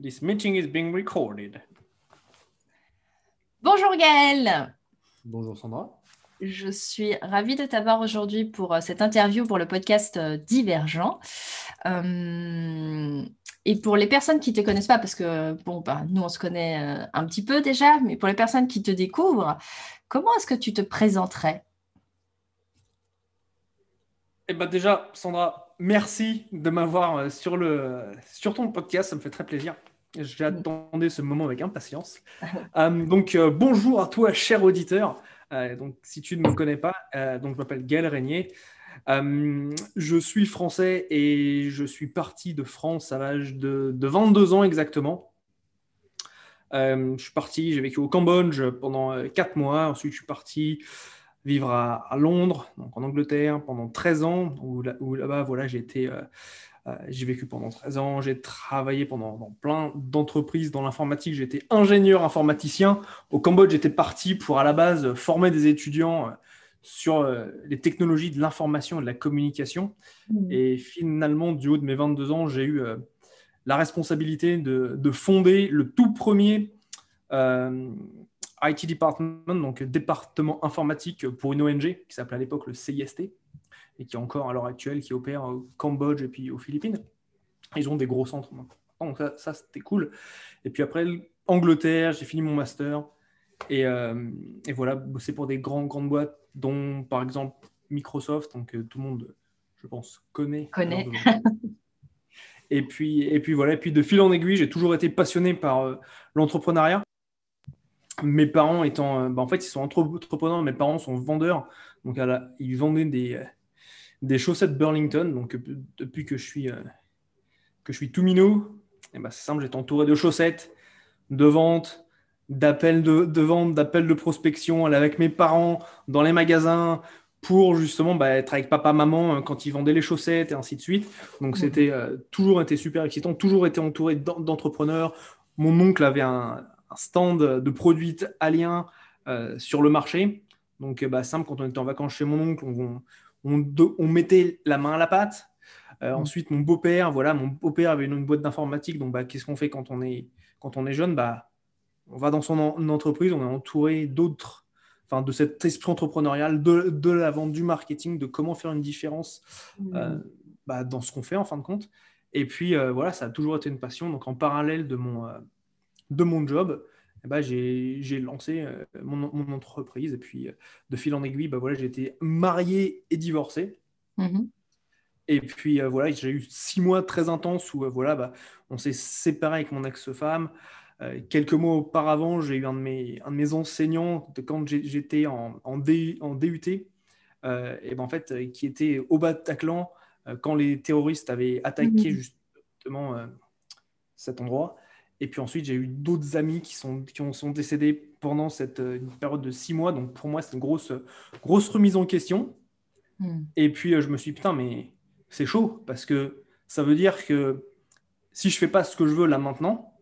This meeting is being recorded. Bonjour Gaël. Bonjour Sandra. Je suis ravie de t'avoir aujourd'hui pour euh, cette interview pour le podcast euh, Divergent. Euh, et pour les personnes qui ne te connaissent pas, parce que bon, bah, nous on se connaît un petit peu déjà, mais pour les personnes qui te découvrent, comment est-ce que tu te présenterais? Eh bien déjà, Sandra, merci de m'avoir sur, le, sur ton podcast, ça me fait très plaisir. J'attendais ce moment avec impatience. donc bonjour à toi, cher auditeur. Euh, donc, si tu ne me connais pas, euh, donc je m'appelle Gaël Régnier. Euh, je suis français et je suis parti de France à l'âge de, 22 ans exactement. je suis parti, j'ai vécu au Cambodge pendant 4 mois. Ensuite, je suis parti vivre à, Londres, donc en Angleterre, pendant 13 ans, où, là-bas, voilà, j'ai été euh, j'ai vécu pendant 13 ans, j'ai travaillé pendant dans plein d'entreprises dans l'informatique, j'étais ingénieur informaticien. Au Cambodge, j'étais parti pour à la base former des étudiants euh, sur euh, les technologies de l'information et de la communication. Mmh. Et finalement, du haut de mes 22 ans, j'ai eu la responsabilité de, fonder le tout premier IT department, donc département informatique pour une ONG qui s'appelait à l'époque le CIST et qui est encore à l'heure actuelle, qui opère au Cambodge et puis aux Philippines. Ils ont des gros centres maintenant. Donc ça, c'était cool. Et puis après, Angleterre, j'ai fini mon master. Et, euh, et, voilà, bosser pour des grandes, grandes boîtes, dont par exemple Microsoft, donc euh, tout le monde, je pense, connaît. Connaît. et, puis, et puis voilà, et puis de fil en aiguille, j'ai toujours été passionné par euh, l'entrepreneuriat. Mes parents étant, bah, en fait, ils sont entrepreneurs, mes parents sont vendeurs, donc ils vendaient des, des chaussettes Burlington. Donc, euh, depuis que je suis, euh, que je suis tout minot, et eh ben, c'est simple, j'étais entouré de chaussettes, de vente, d'appels de, vente, d'appels de prospection, avec mes parents dans les magasins pour justement bah, être avec papa, maman euh, quand ils vendaient les chaussettes et ainsi de suite. Donc, c'était toujours été super excitant, toujours été entouré d'entrepreneurs. Mon oncle avait un, stand de produits aliens sur le marché. Donc, bah, simple, quand on était en vacances chez mon oncle, on, on, mettait la main à la pâte. Euh, mm. Ensuite, mon beau-père, voilà, mon beau-père avait une, boîte d'informatique. Donc, bah, qu'est-ce qu'on fait quand on est, quand on est jeune? Bah, On va dans son entreprise, on est entouré d'autres, enfin, de cet esprit entrepreneurial, de, la vente, du marketing, de comment faire une différence mm. euh, bah, dans ce qu'on fait en fin de compte. Et puis, euh, voilà, ça a toujours été une passion. Donc, en parallèle de mon, de mon job, eh ben, j'ai lancé euh, mon, entreprise. Et puis, euh, de fil en aiguille, bah, voilà, j'ai été marié et divorcé. Mm-hmm. Et puis, euh, voilà, j'ai eu six mois très intenses où voilà, bah, on s'est séparé avec mon ex-femme. quelques mois auparavant, j'ai eu un de, mes, un de mes enseignants de quand j'étais en, en, en, DUT, et ben, en fait, qui était au Bataclan quand les terroristes avaient attaqué mm-hmm. justement cet endroit. Et puis ensuite, j'ai eu d'autres amis qui sont, qui ont, sont décédés pendant cette euh, période de six mois. Donc pour moi, c'est une grosse, grosse remise en question. Hmm. Et puis euh, je me suis dit, putain, mais c'est chaud parce que ça veut dire que si je fais pas ce que je veux là maintenant,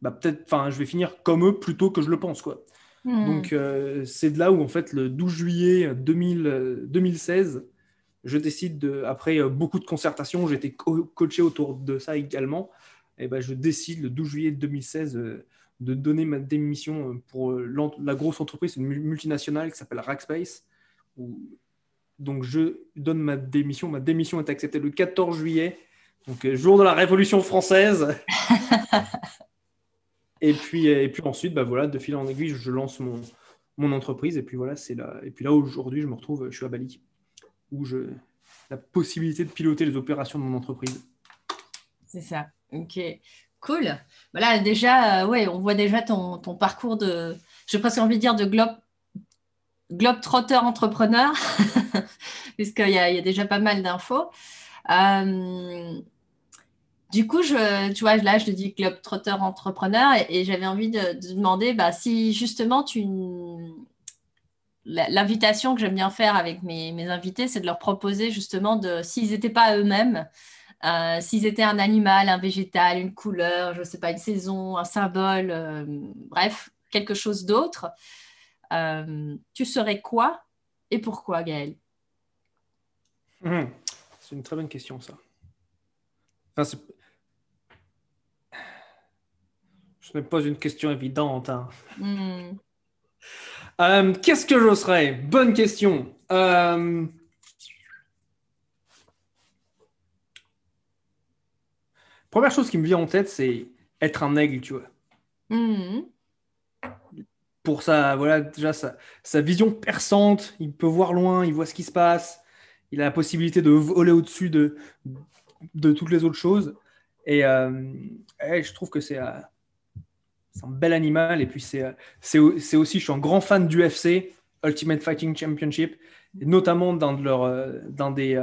bah peut-être, enfin, je vais finir comme eux plutôt que je le pense, quoi. Hmm. Donc euh, c'est de là où en fait le 12 juillet 2000, 2016, je décide de, après beaucoup de concertations, j'ai été coaché autour de ça également eh ben, je décide le 12 juillet 2016 euh, de donner ma démission euh, pour euh, la grosse entreprise, une multinationale qui s'appelle Rackspace. Donc je donne ma démission. Ma démission est acceptée le 14 juillet, donc jour de la Révolution française. et, puis, et puis ensuite, bah voilà, de fil en aiguille, je lance mon, mon entreprise. Et puis voilà, c'est là. Et puis là, aujourd'hui, je me retrouve, je suis à Bali, où je la possibilité de piloter les opérations de mon entreprise. C'est ça. Ok, cool. Voilà, déjà, euh, on voit déjà ton, parcours de, j'ai presque envie de dire de globe, globe trotter entrepreneur, puisqu'il y, a, déjà pas mal d'infos. Euh, du coup, tu vois, là, je te dis globe trotter entrepreneur et, j'avais envie de, demander bah, si justement tu l'invitation que j'aime bien faire avec mes, mes invités, c'est de leur proposer justement de, s'ils n'étaient pas eux-mêmes, euh, s'ils étaient un animal, un végétal, une couleur, je ne sais pas, une saison, un symbole, euh, bref, quelque chose d'autre, euh, tu serais quoi et pourquoi, Gaël hum, C'est une très bonne question, ça. Ce n'est pas une question évidente. hein. Hmm. Qu'est-ce que je serais? Bonne question. Première chose qui me vient en tête, c'est être un aigle, tu vois. Hmm. Pour sa, voilà, déjà sa, sa vision perçante, il peut voir loin, il voit ce qui se passe, il a la possibilité de voler au-dessus de, de toutes les autres choses. Et, euh, et je trouve que c'est euh, c'est un bel animal. Et puis, c'est euh, c'est au- c'est aussi, je suis un grand fan du UFC, Ultimate Fighting Championship, notamment de dans des,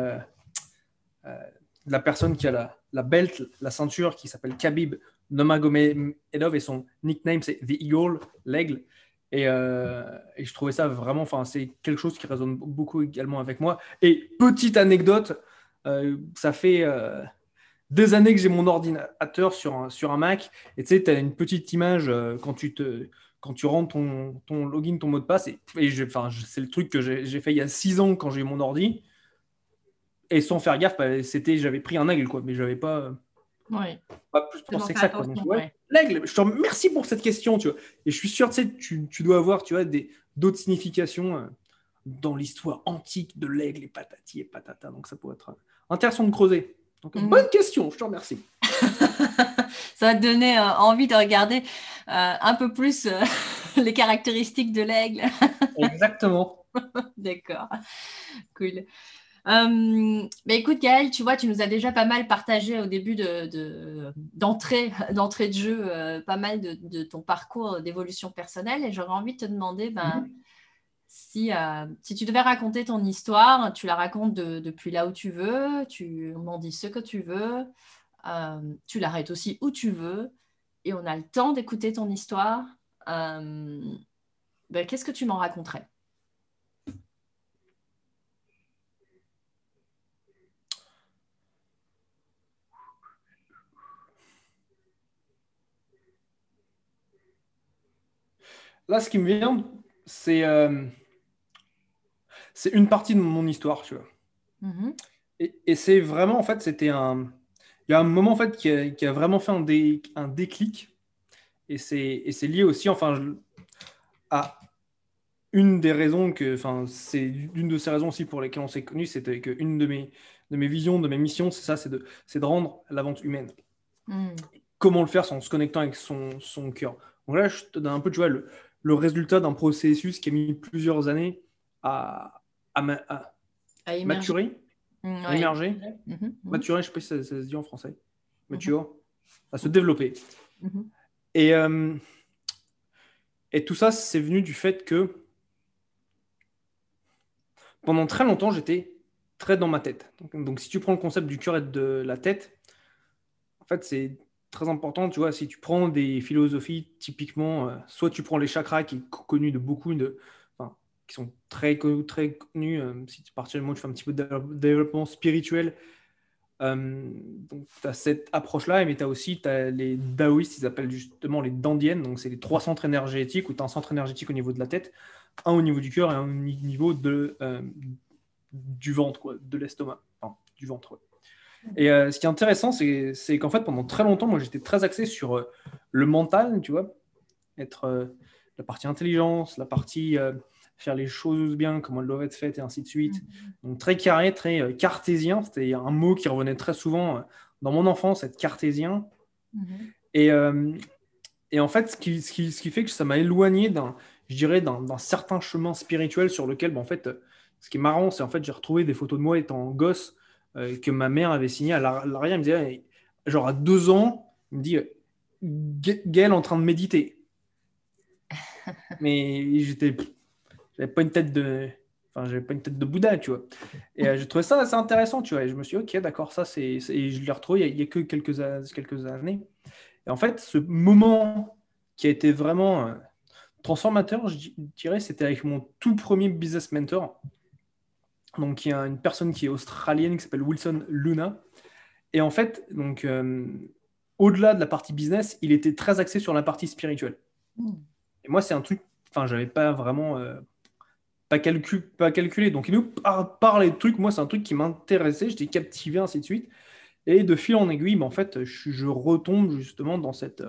la personne qui a la, la belt, la ceinture, qui s'appelle Khabib Nurmagomedov, et son nickname, c'est The Eagle, l'aigle. Et, euh, et je trouvais ça vraiment, enfin, c'est quelque chose qui résonne beaucoup également avec moi. Et petite anecdote, euh, ça fait euh, des années que j'ai mon ordinateur sur un, sur un Mac. Et tu sais, tu as une petite image quand tu te quand tu rentres ton, ton login, ton mot de passe. Et, et c'est le truc que j'ai fait il y a six ans quand j'ai eu mon ordi. Et sans faire gaffe, bah, c'était j'avais pris un aigle, quoi. Mais j'avais pas, Oui. pas plus pensé que ça, quoi. Donc, attention, ouais, ouais. L'aigle, je te remercie pour cette question, tu vois. Et je suis sûr, tu sais, tu, tu dois avoir, tu vois, des, d'autres significations euh, dans l'histoire antique de l'aigle et patati et patata. Donc ça pourrait être euh, intéressant de creuser. Donc, Mhm. bonne question, je te remercie. Ça va te donner euh, envie de regarder euh, un peu plus les caractéristiques de l'aigle. Exactement. D'accord. Cool. Euh, bah écoute, Gaël, tu vois, tu nous as déjà pas mal partagé au début de, de- d'entrée, d'entrée de jeu, euh, pas mal de, de ton parcours d'évolution personnelle. Et j'aurais envie de te demander ben, si, euh, si tu devais raconter ton histoire, tu la racontes de- depuis là où tu veux, tu on en dit ce que tu veux, euh, tu l'arrêtes aussi où tu veux, et on a le temps d'écouter ton histoire. Ben, qu'est-ce que tu m'en raconterais? Là, ce qui me vient, c'est euh, c'est une partie de mon histoire, tu vois. Mhm. Et, et c'est vraiment, en fait, c'était un. Il y a un moment, en fait, qui a, qui a vraiment fait un, dé- un déclic. Et c'est lié aussi, enfin, je- à une des raisons que. Enfin, c'est une de ces raisons aussi pour lesquelles on s'est connus, c'était qu'une de mes, de mes visions, de mes missions, c'est ça, c'est de, de rendre la vente humaine. Mhm. Comment le faire sans se connectant avec son, son cœur. Donc là, je te donne un peu, tu vois, le, le résultat d'un processus qui a mis plusieurs années à, à, à maturer, à ouais. émerger. Mhm, mhm, Maturer, je sais pas si ça, ça se dit en français. Mature. À se développer. Et, euh, et tout ça, c'est venu du fait que pendant très longtemps, j'étais très dans ma tête. Donc, donc, si tu prends le concept du cœur et de la tête, en fait, c'est très important. Tu vois, si tu prends des philosophies, typiquement, euh, soit tu prends les chakras qui est connu de beaucoup de. qui sont très, très connus. euh, si tu partir du moment où tu fais un petit peu de développement spirituel, euh, donc, tu as cette approche-là, mais tu as aussi t'as les daoïstes, ils appellent justement les dandiennes. Donc, c'est les trois centres énergétiques où tu as un centre énergétique au niveau de la tête, un au niveau du cœur et un au ni- niveau de, du ventre, quoi, de l'estomac. Du ventre. Et euh, ce qui est intéressant, c'est qu'en fait, pendant très longtemps, moi, j'étais très axé sur euh, le mental, tu vois, être euh, la partie intelligence, la partie faire les choses bien, comment elles doivent être faites, et ainsi de suite. Donc très carré, très cartésien. C'était un mot qui revenait très souvent dans mon enfance, être cartésien. Mhm. Et, et en fait, ce qui, ce qui, ce qui fait que ça m'a éloigné d'un, je dirais, d'un certain chemin spirituel sur lequel, ben, en fait, ce qui est marrant, c'est en fait, j'ai retrouvé des photos de moi étant gosse euh, que ma mère avait signées à l'ar- l'arrière. Elle me disait, hey, genre à deux ans, il me dit, euh, Ga- Gaël en train de méditer. Mais j'étais, j'avais pas une tête de, enfin, j'avais pas une tête de Bouddha, tu vois. Et euh, j'ai trouvé ça assez intéressant, tu vois. Et je me suis dit, ok, d'accord, ça c'est, et je l'ai retrouvé il y a, il y a que quelques, quelques années. Et en fait, ce moment qui a été vraiment euh, transformateur, je di- dirais, c'était avec mon tout premier business mentor. Donc, il y a une personne qui est australienne qui s'appelle Wilson Luna. Et en fait, donc, euh, au-delà de la partie business, il était très axé sur la partie spirituelle. Mhm. Et moi, c'est un truc, enfin, j'avais pas vraiment euh, pas, calcul, pas calculé. Donc, il nous par- parlait de trucs, moi, c'est un truc qui m'intéressait, j'étais captivé, ainsi de suite. Et de fil en aiguille, ben, en fait, je, je, retombe justement dans cette,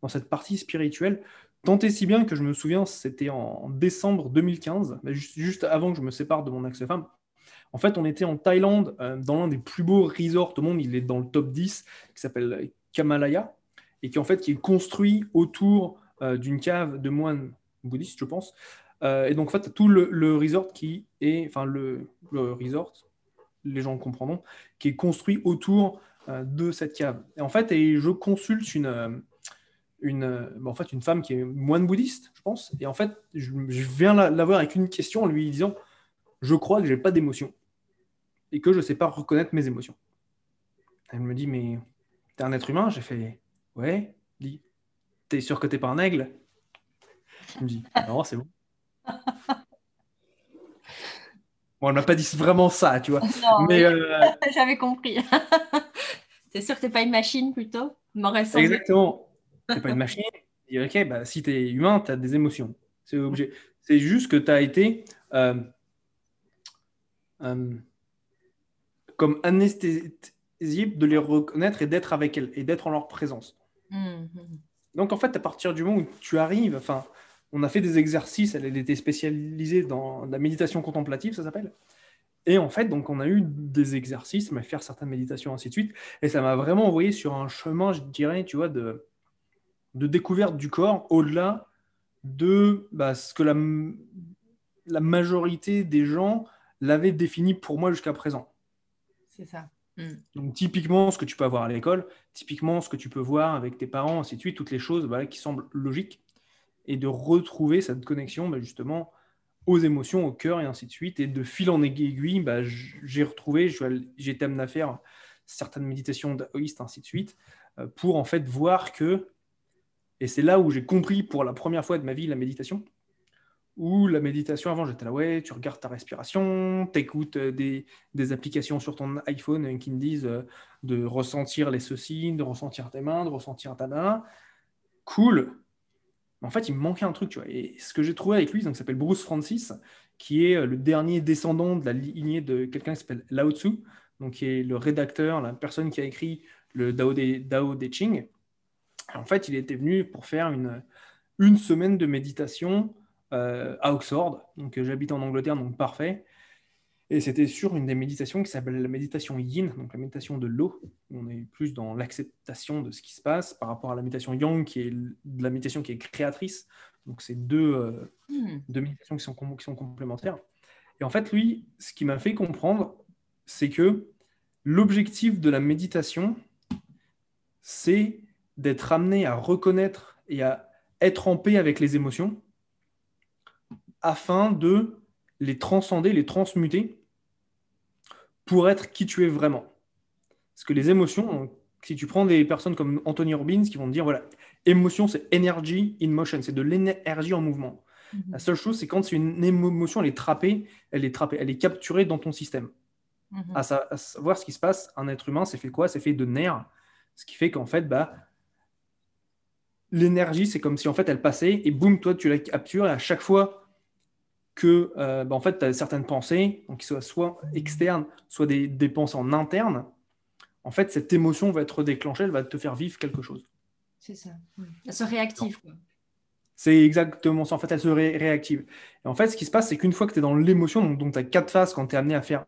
dans cette partie spirituelle. Tant et si bien que je me souviens, c'était en décembre 2015, juste, juste, avant que je me sépare de mon ex-femme. En fait, on était en Thaïlande, euh, dans l'un des plus beaux resorts au monde. Il est dans le top 10, qui s'appelle Kamalaya, et qui en fait qui est construit autour euh, d'une cave de moines bouddhistes, je pense. Euh, et donc, en fait, tout le, resort qui est, enfin, le, resort, les gens comprendront, qui est construit autour de cette cave. Et en fait, et je consulte une, une, en fait, une femme qui est moine bouddhiste, je pense. Et en fait, je, viens la, voir avec une question en lui disant Je crois que j'ai pas d'émotion et que je ne sais pas reconnaître mes émotions. Elle me dit Mais t'es un être humain? J'ai fait Ouais. Dit T'es sûr que t'es pas un aigle? Elle me dit Non, c'est bon. Bon, elle m'a pas dit vraiment ça, tu vois. mais euh, j'avais compris. T'es sûr que t'es pas une machine plutôt? Exactement. T'es pas une machine. Et, ok, bah, si t'es humain, t'as des émotions. C'est obligé. C'est juste que t'as été euh, euh, comme anesthésié de les reconnaître et d'être avec elles et d'être en leur présence. Mm-hmm. Donc en fait, à partir du moment où tu arrives, enfin, on a fait des exercices, elle, était spécialisée dans la méditation contemplative, ça s'appelle. Et en fait, donc on a eu des exercices, mais faire certaines méditations, ainsi de suite. Et ça m'a vraiment envoyé sur un chemin, je dirais, tu vois, de, de découverte du corps au-delà de bah, ce que la, la majorité des gens l'avaient défini pour moi jusqu'à présent. C'est ça. Mm. Donc, typiquement, ce que tu peux avoir à l'école, typiquement, ce que tu peux voir avec tes parents, ainsi de suite, toutes les choses qui semblent logiques, et de retrouver cette connexion bah, justement aux émotions, au cœur, et ainsi de suite. Et de fil en aiguille, bah, j'ai retrouvé, j'ai été amené à faire certaines méditations daoïstes, ainsi de suite, euh, pour en fait voir que, et c'est là où j'ai compris pour la première fois de ma vie la méditation, ou la méditation, avant, j'étais là, ouais, tu regardes ta respiration, tu écoutes euh, des, applications sur ton iPhone qui me disent euh, de ressentir les ceci, de ressentir tes mains, de ressentir ta main. Cool. En fait, il me manquait un truc, tu vois. Et ce que j'ai trouvé avec lui, donc, s'appelle Bruce Francis, qui est euh, le dernier descendant de la lignée de quelqu'un qui s'appelle Lao Tzu, donc qui est le rédacteur, la personne qui a écrit le Dao De, Dao de Ching. En fait, il était venu pour faire une, une semaine de méditation euh, à Oxford. Donc euh, j'habite en Angleterre, donc parfait. Et c'était sur une des méditations qui s'appelle la méditation yin, donc la méditation de l'eau. On est plus dans l'acceptation de ce qui se passe par rapport à la méditation yang, qui est de la méditation qui est créatrice. Donc c'est deux, euh, hmm. deux méditations qui sont, qui sont complémentaires. Et en fait, lui, ce qui m'a fait comprendre, c'est que l'objectif de la méditation, c'est d'être amené à reconnaître et à être en paix avec les émotions afin de les transcender, les transmuter pour être qui tu es vraiment. Parce que les émotions, si tu prends des personnes comme Anthony Robbins qui vont te dire, voilà, émotion, c'est energy in motion, c'est de l'énergie en mouvement. Mhm. La seule chose, c'est quand c'est une émotion, elle est trappée, elle est trappée, elle est capturée dans ton système. Mhm. à, savoir ce qui se passe, un être humain, c'est fait quoi? C'est fait de nerfs, ce qui fait qu'en fait, bah, l'énergie, c'est comme si en fait elle passait et boum, toi tu la captures et à chaque fois que euh, bah, en fait, tu as certaines pensées, donc qui soient soit externes, soit des, des, pensées en interne, en fait, cette émotion va être déclenchée, elle va te faire vivre quelque chose. C'est ça. Elle se réactive. C'est exactement ça. En fait, elle se réactive. Et en fait, ce qui se passe, c'est qu'une fois que tu es dans l'émotion, donc, tu as quatre phases quand tu es amené à faire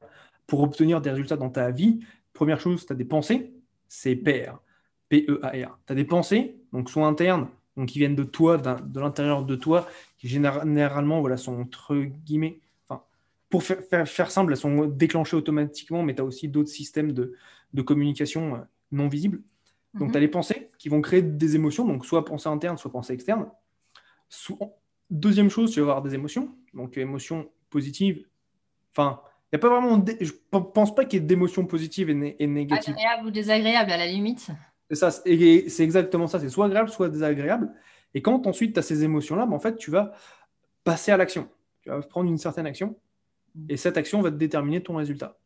pour obtenir des résultats dans ta vie. Première chose, tu as des pensées, c'est PR, P-E-A-R. Tu as des pensées, donc soit internes, donc qui viennent de toi, de l'intérieur de toi, qui généralement voilà, sont entre guillemets, enfin, pour faire, faire, simple, elles sont déclenchées automatiquement, mais tu as aussi d'autres systèmes de, de, communication euh, non visibles. Donc, tu as les pensées qui vont créer des émotions, donc soit pensée interne, soit pensée externe. Deuxième chose, tu vas avoir des émotions, donc émotions positives. Enfin, il n'y a pas vraiment. Je ne pense pas qu'il y ait d'émotions positives et, et négatives. Agréables ou désagréables à la limite. Ça, et c'est exactement ça. C'est soit agréable, soit désagréable. Et quand ensuite tu as ces émotions-là, ben, en fait, tu vas passer à l'action. Tu vas prendre une certaine action, mm. et cette action va te déterminer ton résultat.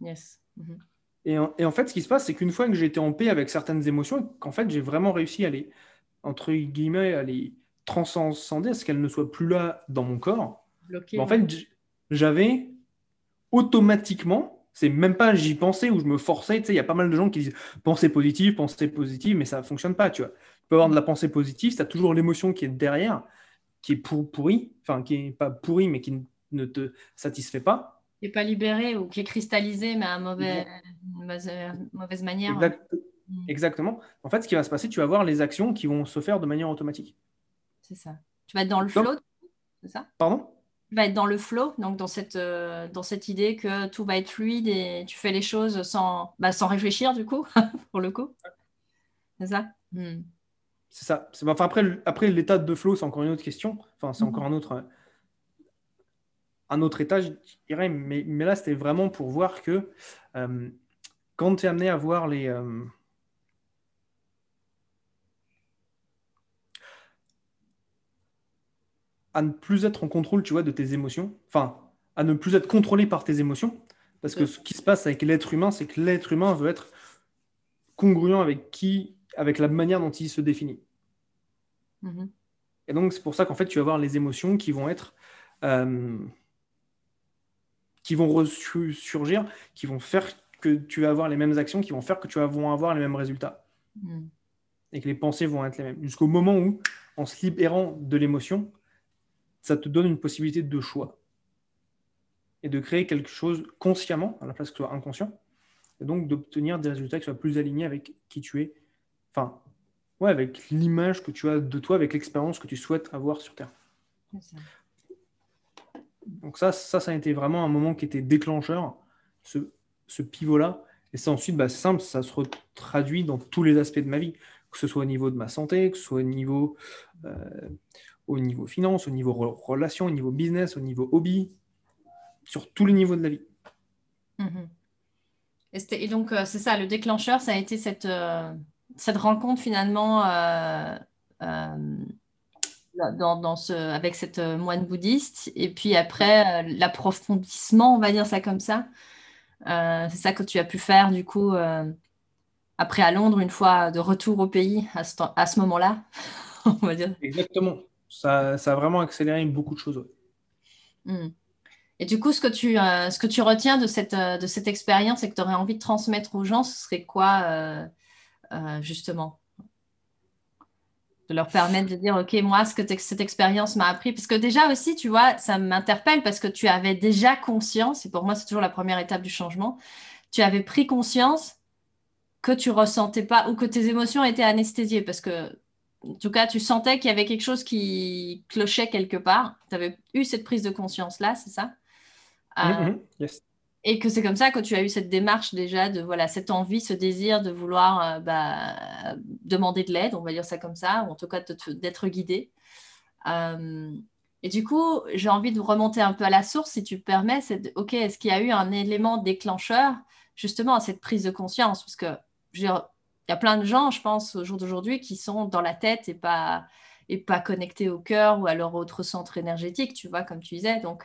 Yes. Mm-hmm. Et, en, et, en, fait, ce qui se passe, c'est qu'une fois que j'ai été en paix avec certaines émotions, qu'en fait, j'ai vraiment réussi à les, entre guillemets, à les transcender, à ce qu'elles ne soient plus là dans mon corps, ben, en fait, j'avais automatiquement C'est même pas j'y pensais ou je me forçais. Tu sais, il y a pas mal de gens qui disent pensée positive, pensée positive, mais ça ne fonctionne pas, tu vois. Tu peux avoir de la pensée positive, tu as toujours l'émotion qui est derrière, qui est pour, pourrie, enfin, qui est pas pourrie, mais qui ne te satisfait pas. Qui n'est pas libéré ou qui est cristallisé, mais à mauvais, mauvaise, mauvaise, manière. Mm. Exactement. En fait, ce qui va se passer, tu vas voir les actions qui vont se faire de manière automatique. C'est ça. Tu vas être dans le flow, c'est ça? Pardon? Tu vas être dans le flow, donc dans cette, euh, dans cette idée que tout va être fluide et tu fais les choses sans, bah, sans réfléchir, du coup, pour le coup. C'est ça? Mm. C'est ça. Enfin, après, après l'état de flow, c'est encore une autre question. Enfin, c'est mm. encore un autre, un autre état, je dirais. Mais, mais là, c'était vraiment pour voir que euh, quand tu es amené à voir les. Euh, à ne plus être en contrôle, tu vois, de tes émotions. Enfin, à ne plus être contrôlé par tes émotions. Parce que ce qui se passe avec l'être humain, c'est que l'être humain veut être congruent avec qui, avec la manière dont il se définit. Mm-hmm. Et donc, c'est pour ça qu'en fait, tu vas avoir les émotions qui vont être. Euh, qui vont ressurgir, qui vont faire que tu vas avoir les mêmes actions, qui vont faire que tu vas avoir les mêmes résultats. Mm. Et que les pensées vont être les mêmes. Jusqu'au moment où, en se libérant de l'émotion, ça te donne une possibilité de choix et de créer quelque chose consciemment, à la place que ce soit inconscient, et donc d'obtenir des résultats qui soient plus alignés avec qui tu es, enfin, ouais, avec l'image que tu as de toi, avec l'expérience que tu souhaites avoir sur Terre. Donc ça, ça, ça a été vraiment un moment qui était déclencheur, ce, ce pivot-là. Et ça ensuite, bah, c'est simple, ça se traduit dans tous les aspects de ma vie, que ce soit au niveau de ma santé, que ce soit au niveau euh, au niveau finance, au niveau relation, au niveau business, au niveau hobby, sur tous les niveaux de la vie. Mhm. Et, donc, euh, c'est ça, le déclencheur, ça a été cette, euh, cette rencontre finalement euh, dans, ce, avec cette moine bouddhiste. Et puis après, l'approfondissement, on va dire ça comme ça. c'est ça que tu as pu faire du coup après à Londres, une fois de retour au pays à ce, à ce moment-là, on va dire. Exactement ça, a vraiment accéléré beaucoup de choses. Hmm. Et du coup, ce que tu, euh, ce que tu retiens de cette, euh, de cette expérience et que tu aurais envie de transmettre aux gens, ce serait quoi, euh, justement? De leur permettre de dire, OK, moi, ce que cette expérience m'a appris, parce que déjà aussi, tu vois, ça m'interpelle parce que tu avais déjà conscience, et pour moi, c'est toujours la première étape du changement, tu avais pris conscience que tu ressentais pas ou que tes émotions étaient anesthésiées, parce que en tout cas, tu sentais qu'il y avait quelque chose qui clochait quelque part. Tu avais eu cette prise de conscience-là, c'est ça? Mm-hmm. euh, Et que c'est comme ça que tu as eu cette démarche déjà de voilà cette envie, ce désir de vouloir euh, bah, demander de l'aide, on va dire ça comme ça, ou en tout cas d'être guidé. Euh, et du coup, j'ai envie de remonter un peu à la source, si tu permets. C'est ok, est-ce qu'il y a eu un élément déclencheur justement à cette prise de conscience? Parce que il y a plein de gens, je pense, au jour d'aujourd'hui, qui sont dans la tête et pas, et pas connectés au cœur ou à leur autre centre énergétique, tu vois, comme tu disais. Donc,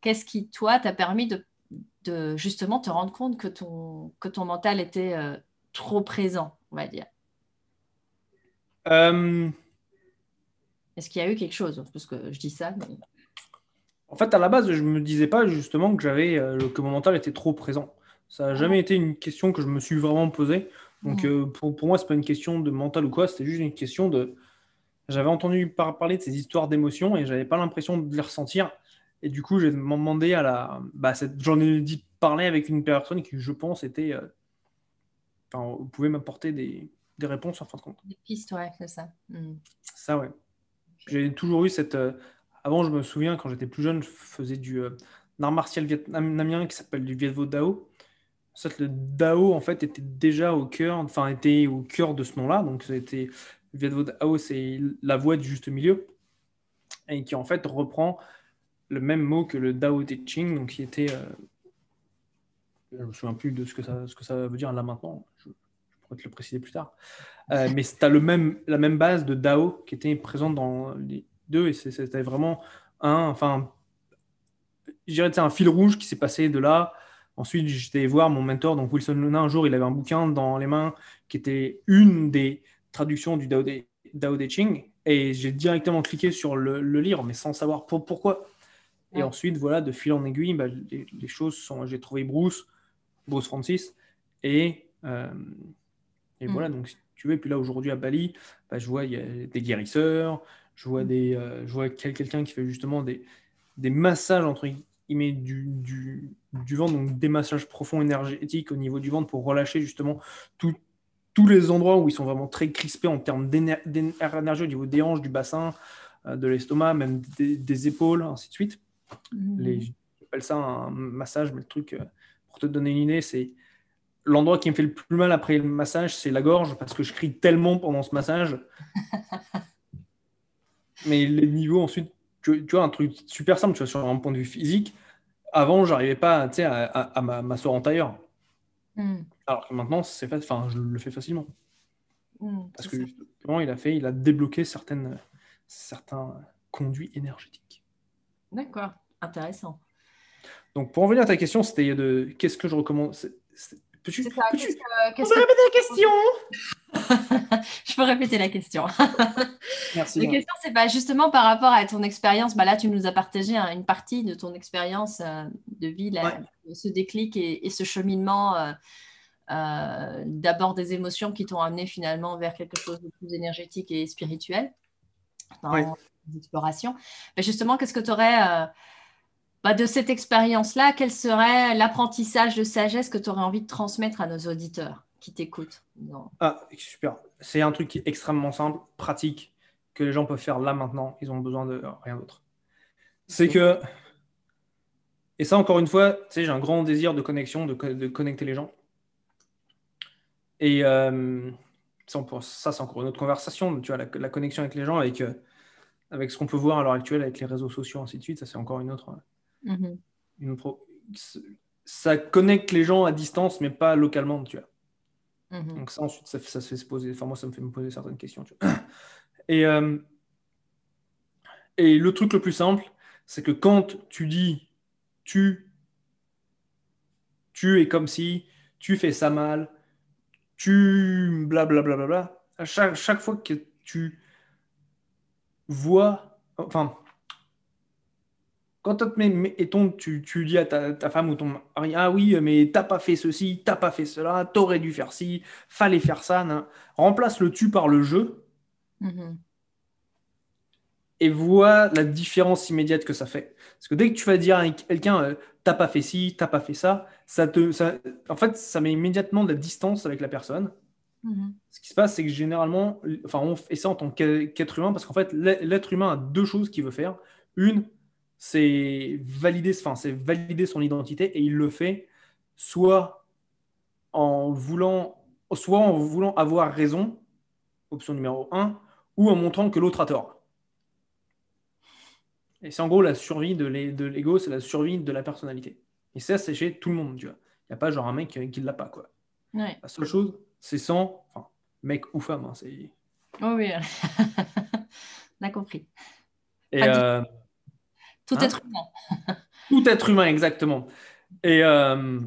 qu'est-ce qui, toi, t'a permis de, de, justement te rendre compte que ton, que ton mental était euh, trop présent, on va dire? Euh. Est-ce qu'il y a eu quelque chose? Parce que je dis ça. En fait, à la base, je ne me disais pas justement que, j'avais, euh, que mon mental était trop présent. Ça n'a ah jamais été une question que je me suis vraiment posée. Donc euh, pour, pour, moi, c'est pas une question de mental ou quoi, c'était juste une question de. J'avais entendu parler de ces histoires d'émotions et j'avais pas l'impression de les ressentir. Et du coup, j'ai demandé à la. Bah, J'en ai dit parler avec une personne qui, je pense, était. Euh, enfin, vous pouvez m'apporter des, des, réponses en fin de compte. Des pistes, ouais, c'est ça. Mm. Ça, ouais. J'ai toujours eu cette. Euh, avant, je me souviens, quand j'étais plus jeune, je faisais du art martial vietnamien qui s'appelle du Viet Vo Dao le Dao en fait était déjà au cœur, enfin était au cœur de ce nom-là. Donc c'était Dao, c'est la voie du juste milieu, et qui en fait reprend le même mot que le Dao Te Ching, donc qui était, euh, je me souviens plus de ce que ça, ce que ça veut dire là maintenant. Je, pourrais te le préciser plus tard. Euh, mais as le même, la même base de Dao qui était présente dans les deux, et c'était vraiment un, enfin, un fil rouge qui s'est passé de là Ensuite, j'étais voir mon mentor, donc Wilson Luna, un jour, il avait un bouquin dans les mains qui était une des traductions du Dao De, Dao Ching. Et j'ai directement cliqué sur le, livre, mais sans savoir pourquoi. Et ensuite, voilà, de fil en aiguille, bah, les, choses sont. J'ai trouvé Bruce, Bruce Francis. Et, et voilà, donc si tu veux, et puis là aujourd'hui à Bali, bah, je vois y a des guérisseurs, je vois, des, je vois quelqu'un qui fait justement des, des massages entre guillemets du, du, du ventre, donc des massages profonds énergétiques au niveau du ventre pour relâcher justement tout, tous les endroits où ils sont vraiment très crispés en termes d'énergie au niveau des hanches, du bassin, euh, de l'estomac, même des, épaules, ainsi de suite. Mmh. Les, j'appelle ça un massage, mais le truc, euh, pour te donner une idée, c'est l'endroit qui me fait le plus mal après le massage, c'est la gorge, parce que je crie tellement pendant ce massage. mais les niveaux ensuite, tu, vois, un truc super simple, tu vois, sur un point de vue physique, avant, j'arrivais pas à, à, à m'asseoir en tailleur. Alors que maintenant, c'est fait, enfin, je le fais facilement. Hmm, Parce que justement, il a fait, il a débloqué certaines, certains conduits énergétiques. D'accord, intéressant. Donc, pour en venir à ta question, c'était de qu'est-ce que je recommande? Peux-tu répéter la question Je peux répéter la question. Merci. La question, c'est bah, justement par rapport à ton expérience. Bah, là, tu nous as partagé hein, une partie de ton expérience euh, de vie, ce déclic et, ce cheminement. Euh, euh, d'abord des émotions qui t'ont amené finalement vers quelque chose de plus énergétique et spirituel dans les explorations. Mais justement, qu'est-ce que tu aurais bah, de cette expérience-là, quel serait l'apprentissage de sagesse que tu aurais envie de transmettre à nos auditeurs qui t'écoutent Ah, super. C'est un truc qui est extrêmement simple, pratique, que les gens peuvent faire là maintenant. Ils ont besoin de rien d'autre. C'est que, et ça encore une fois, tu sais, j'ai un grand désir de connexion, de, connecter les gens. Et euh, ça, c'est encore une autre conversation. Tu vois, la, connexion avec les gens, avec, euh, avec ce qu'on peut voir à l'heure actuelle, avec les réseaux sociaux, ainsi de suite, ça c'est encore une autre Mhm. Ça connecte les gens à distance, mais pas localement, tu vois. Mhm. Donc ça, ensuite, ça, ça, se fait se poser. Enfin, moi, ça me fait me poser certaines questions. Tu vois. Et, euh, et le truc le plus simple, c'est que quand tu dis tu, tu es comme si, tu fais ça mal, tu blablabla, bla, bla, bla, à chaque, chaque fois que tu vois, enfin, quand tu, tu dis à ta, femme ou ton mari, ah oui, mais t'as pas fait ceci, t'as pas fait cela, t'aurais dû faire ci, fallait faire ça, remplace le tu par le je. Mm-hmm. Et vois la différence immédiate que ça fait. Parce que dès que tu vas dire à quelqu'un, euh, t'as pas fait ci, t'as pas fait ça, ça te, ça, en fait, ça met immédiatement de la distance avec la personne. Mm-hmm. Ce qui se passe, c'est que généralement, enfin, on fait ça en tant qu'être humain, parce qu'en fait, l'être humain a deux choses qu'il veut faire. Une, c'est valider, enfin, c'est valider son identité et il le fait soit en voulant, soit en voulant avoir raison, option numéro 1, ou en montrant que l'autre a tort. Et c'est en gros la survie de l'ego, c'est la survie de la personnalité. Et ça, c'est chez tout le monde, tu vois. Il n'y a pas genre un mec qui ne l'a pas, quoi. La seule chose, c'est sans, enfin, mec ou femme, hein, c'est... Oh oui, on a compris. Et, euh, tout hein? être humain. Tout être humain, exactement. Et, euh,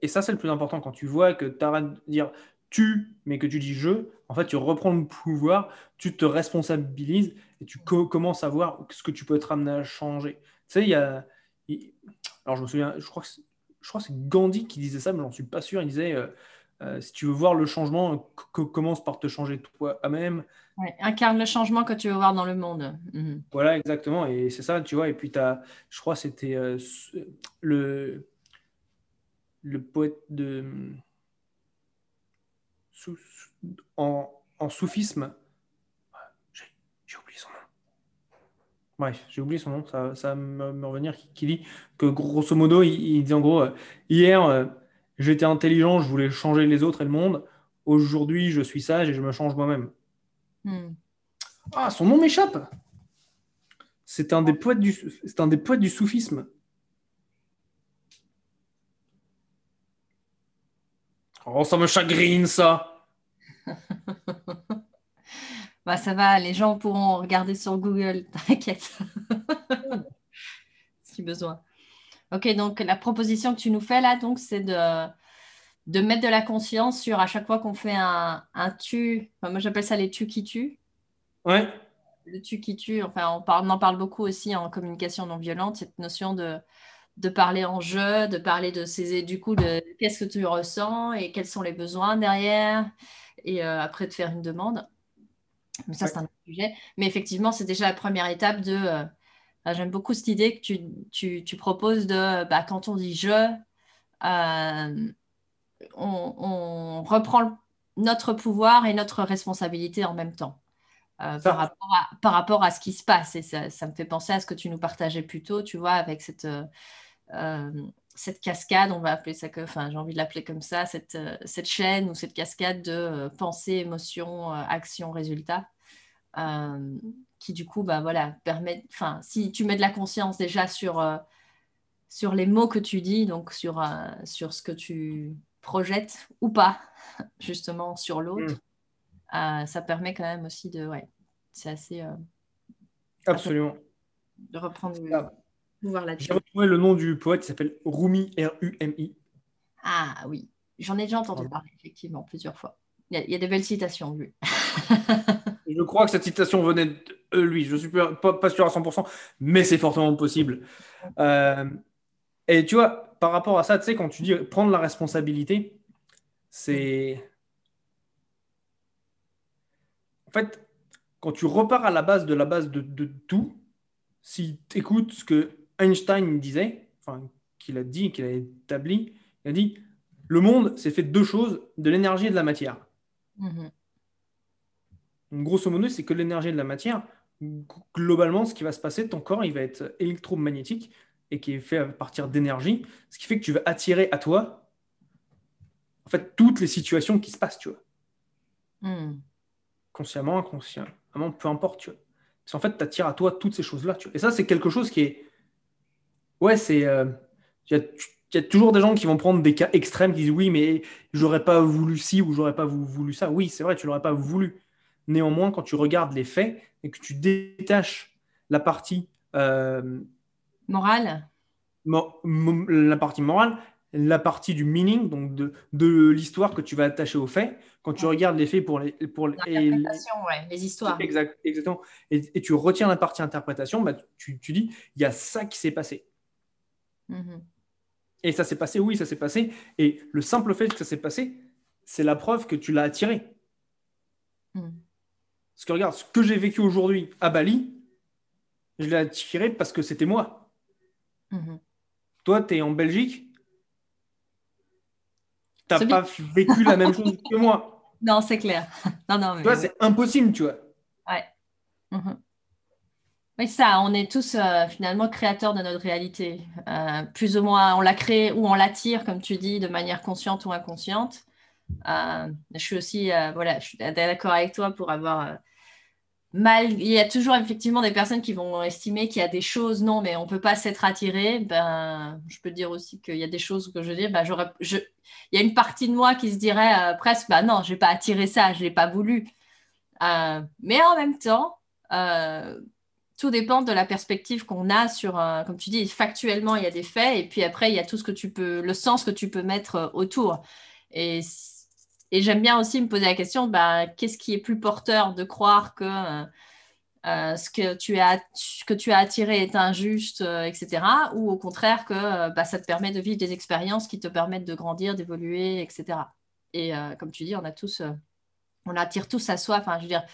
et ça, c'est le plus important. Quand tu vois que tu arrêtes de dire tu, mais que tu dis je, en fait, tu reprends le pouvoir, tu te responsabilises et tu commences à voir ce que tu peux être amené à changer. Tu sais, il y a. alors, je me souviens, je crois que je crois c'est Gandhi qui disait ça, mais j'en suis pas sûr. Il disait euh, euh, si tu veux voir le changement, commence par te changer toi-même. incarne le changement que tu veux voir dans le monde. Mhm. Voilà, exactement. Et c'est ça, tu vois. Et puis, as, je crois c'était euh, le, le poète de. en, en soufisme. J'ai oublié son nom. Bref, j'ai oublié son nom, ça, ça va me, revenir, qui, dit que grosso modo, il, dit en gros, euh, hier, J'étais intelligent, je voulais changer les autres et le monde. Aujourd'hui, je suis sage et je me change moi-même. Hmm. Ah, son nom m'échappe. C'est un des poètes du, c'est un des poètes du soufisme. Oh, ça me chagrine ça. bah ça va, les gens pourront regarder sur Google, t'inquiète. si besoin. Ok, donc la proposition que tu nous fais là, donc, c'est de, de mettre de la conscience sur à chaque fois qu'on fait un, un tu, moi j'appelle ça les tu qui tuent. Ouais. Le tu qui tue, enfin on, parle, on, en parle beaucoup aussi en communication non violente, cette notion de, de parler en jeu, de parler de ces, du coup, de qu'est-ce que tu ressens et quels sont les besoins derrière, et euh, après de faire une demande. Mais ça, c'est un autre sujet. Mais effectivement, c'est déjà la première étape de. Euh, bah, j'aime beaucoup cette idée que tu, tu, proposes de bah, quand on dit je, euh, on, reprend notre pouvoir et notre responsabilité en même temps. par, rapport à, par, rapport à, ce qui se passe. Et ça, ça, me fait penser à ce que tu nous partageais plus tôt, tu vois, avec cette, euh, cette cascade, on va appeler ça que, enfin, j'ai envie de l'appeler comme ça, cette, euh, cette, chaîne ou cette cascade de euh, pensée, émotion, action, résultat, qui du coup, bah voilà, permet, enfin, si tu mets de la conscience déjà sur, sur les mots que tu dis, donc sur, sur ce que tu projettes ou pas, justement sur l'autre, mm. ça permet quand même aussi de, ouais, c'est assez. Absolument. De reprendre. Ah. J'ai retrouvé le nom du poète qui s'appelle Rumi, R-U-M-I. Ah oui, j'en ai déjà entendu parler, effectivement, plusieurs fois. Il y, a, des belles citations, lui. je crois que cette citation venait de lui. Je ne suis pas, pas, sûr à 100%, mais c'est fortement possible. Euh, et tu vois, par rapport à ça, tu sais, quand tu dis prendre la responsabilité, c'est. En fait, quand tu repars à la base de la base de, de tout, si tu écoutes ce que Einstein disait, enfin, qu'il a dit, qu'il a établi, il a dit le monde, c'est fait de deux choses, de l'énergie et de la matière. Mhm. grosso modo, c'est que l'énergie et de la matière. Globalement, ce qui va se passer, ton corps, il va être électromagnétique et qui est fait à partir d'énergie, ce qui fait que tu vas attirer à toi, en fait, toutes les situations qui se passent, tu vois. Mhm. Consciemment, inconsciemment, peu importe, tu vois. Parce qu'en fait, tu attires à toi toutes ces choses-là. Et ça, c'est quelque chose qui est ouais, c'est. Euh, il y, a toujours des gens qui vont prendre des cas extrêmes qui disent oui, mais j'aurais pas voulu ci ou j'aurais pas voulu ça. Oui, c'est vrai, tu l'aurais pas voulu. Néanmoins, quand tu regardes les faits et que tu détaches la partie euh, morale, la partie morale, la partie du meaning, donc de, de l'histoire que tu vas attacher aux faits, quand tu regardes les faits pour les, pour les, les histoires. Exact, exactement. Et, tu retiens la partie interprétation, bah, tu, tu dis, il y a ça qui s'est passé. Mhm. Et ça s'est passé, oui, ça s'est passé. Et le simple fait que ça s'est passé, c'est la preuve que tu l'as attiré. Mhm. Parce que regarde, ce que j'ai vécu aujourd'hui à Bali, je l'ai attiré parce que c'était moi. Mhm. Toi, tu es en Belgique, tu n'as pas vécu la même chose que moi. Non, c'est clair. Non, non, mais... Toi, c'est impossible, tu vois. Ouais. Oui, ça, on est tous euh, finalement créateurs de notre réalité. Euh, plus ou moins, on la crée ou on l'attire, comme tu dis, de manière consciente ou inconsciente. Euh, je suis aussi, voilà, je suis d'accord avec toi pour avoir mal. Il y a toujours effectivement des personnes qui vont estimer qu'il y a des choses, non, mais on ne peut pas s'être attiré. Ben, je peux dire aussi qu'il y a des choses que je dis, ben, je... il y a une partie de moi qui se dirait presque, ben, non, je n'ai pas attiré ça, je ne l'ai pas voulu. mais en même temps, tout dépend de la perspective qu'on a sur, comme tu dis, factuellement, il y a des faits, et puis après, il y a tout ce que tu peux, le sens que tu peux mettre euh, autour. Et, et j'aime bien aussi me poser la question, bah, qu'est-ce qui est plus porteur de croire que euh, euh, ce que tu, as, attiré est injuste, etc., ou au contraire que bah, ça te permet de vivre des expériences qui te permettent de grandir, d'évoluer, etc. Et comme tu dis, on a tous, on attire tous à soi, enfin, je veux dire,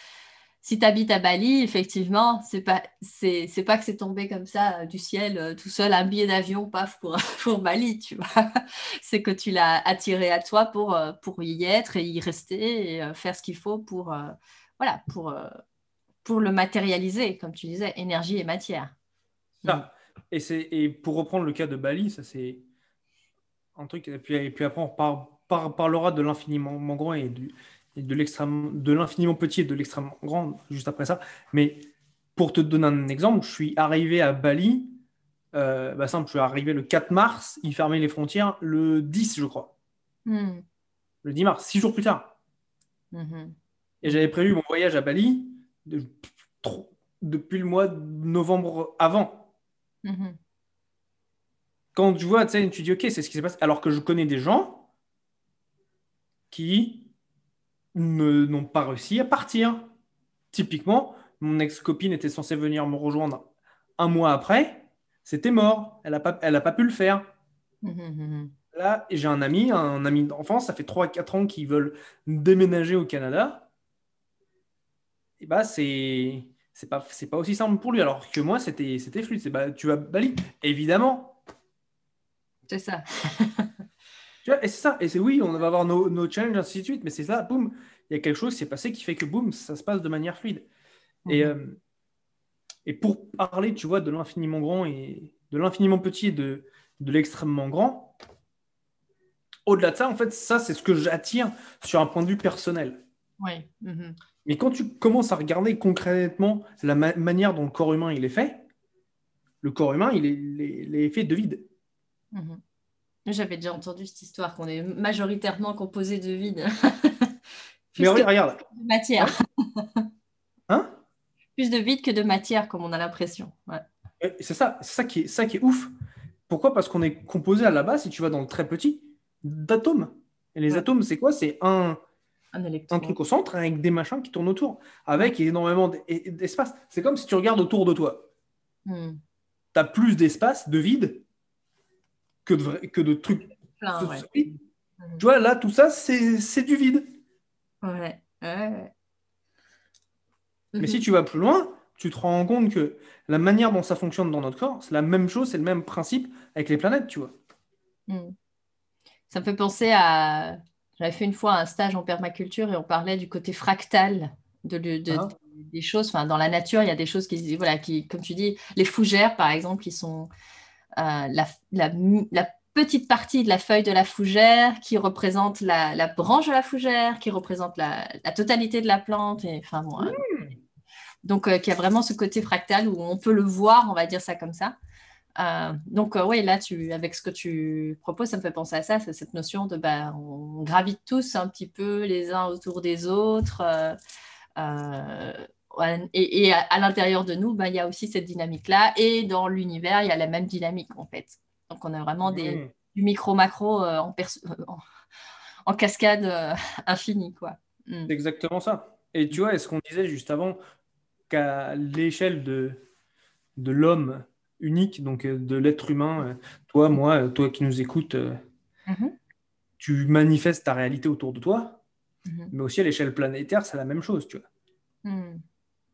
si tu habites à Bali, effectivement, c'est pas, c'est, pas que c'est tombé comme ça euh, du ciel euh, tout seul, un billet d'avion, paf, pour, pour Bali, tu vois. c'est que tu l'as attiré à toi pour, euh, pour y être et y rester et faire ce qu'il faut pour, voilà, pour, pour le matérialiser, comme tu disais, énergie et matière. Ça. Et, c'est, et pour reprendre le cas de Bali, ça c'est un truc, et puis, et puis après on par, parlera de l'infiniment grand et du, de l'infiniment petit et de l'extrêmement grand juste après ça. Mais pour te donner un exemple, je suis arrivé à Bali, euh, bah simple, je suis arrivé le 4 mars, ils fermaient les frontières le 10, je crois. Hmm. Le 10 mars, six jours plus tard. Hmm. Et j'avais prévu mon voyage à Bali depuis le mois de novembre avant. Hmm. Quand tu vois, tu dis, ok, c'est ce qui s'est passé. Alors que je connais des gens qui n'ont pas réussi à partir. Typiquement, mon ex-copine était censée venir me rejoindre un mois après. c'était mort. Elle n'a pas, elle a pas pu le faire. Mhm, mhm. Là, j'ai un ami, un ami d'enfance, ça fait 3-4 ans qu'ils veulent déménager au Canada. Et bah, c'est c'est pas, c'est pas aussi simple pour lui. Alors que moi, c'était, c'était fluide. C'est bah, tu vas Bali, évidemment. C'est ça. Tu vois, et c'est ça. Et c'est oui, on va avoir nos, nos challenges, ainsi de suite. Mais c'est ça, boum, il y a quelque chose qui s'est passé qui fait que boum, ça se passe de manière fluide. Et, Mhm. euh, et pour parler, tu vois, de l'infiniment grand et de l'infiniment petit et de, de l'extrêmement grand, au-delà de ça, en fait, ça, c'est ce que j'attire sur un point de vue personnel. Oui. mhm. Mais quand tu commences à regarder concrètement la ma- manière dont le corps humain il est fait, le corps humain, il est, il est- il est fait de vide. Mhm. J'avais déjà entendu cette histoire qu'on est majoritairement composé de vide. Mais regarde, de matière. hein? Plus de vide que de matière, comme on a l'impression. Ouais. C'est ça, c'est ça qui est, ça qui est ouf. Pourquoi? Parce qu'on est composé à la base, si tu vas dans le très petit, d'atomes. Et les Ouais. atomes, c'est quoi? C'est un, Un un truc au centre avec des machins qui tournent autour, avec énormément d'espace. C'est comme si tu regardes autour de toi. Hmm. Tu as plus d'espace, de vide, que de, que de trucs Plein, ouais. solides. Mhm. Tu vois, là, tout ça, c'est du vide. Ouais. ouais. Mais si tu vas plus loin, tu te rends compte que la manière dont ça fonctionne dans notre corps, c'est la même chose, c'est le même principe avec les planètes, tu vois. Mm. Ça me fait penser à. J'avais fait une fois un stage en permaculture et on parlait du côté fractal de, de- de- Ah. des choses. Enfin, dans la nature, il y a des choses qui, voilà, qui, comme tu dis, les fougères, par exemple, qui sont la, la- la petite partie de la feuille de la fougère qui représente la, la branche de la fougère, qui représente la, la totalité de la plante. Et, enfin, bon, hein. Donc, euh, qui a vraiment ce côté fractal où on peut le voir, on va dire ça comme ça. Euh, donc, euh, oui, là, tu, avec ce que tu proposes, ça me fait penser à ça, c'est cette notion de bah, on gravite tous un petit peu les uns autour des autres. Et, et à, à l'intérieur de nous, bah, il y a aussi cette dynamique-là. Et dans l'univers, il y a la même dynamique, en fait. Donc, on a vraiment des, Mmh. du micro-macro euh, en, euh, en, en cascade euh, infinie, quoi. Mm. C'est exactement ça. Et tu vois, est-ce qu'on disait juste avant qu'à l'échelle de, de l'homme unique, donc de l'être humain, toi, moi, toi qui nous écoutes, Mhm. tu manifestes ta réalité autour de toi, mais aussi à l'échelle planétaire, c'est la même chose, tu vois. Mm.